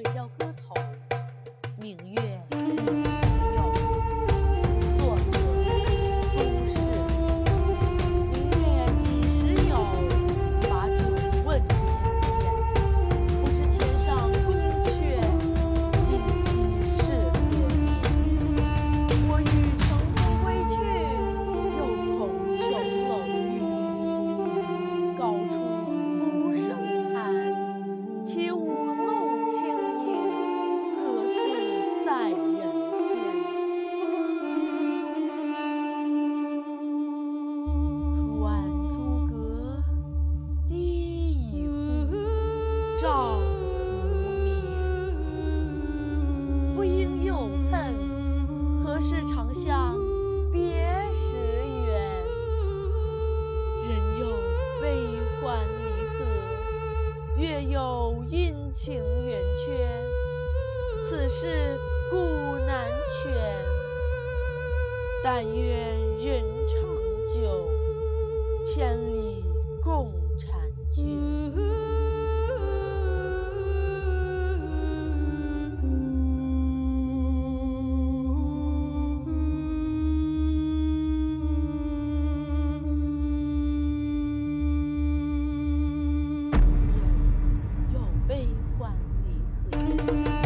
对调歌头，在人间？转朱阁，低绮户，照无眠。不应有恨，何事长向别时圆？人有悲欢离合，月有阴晴圆缺，此事古难全。但愿人长久，千里共婵娟。人有悲欢离合。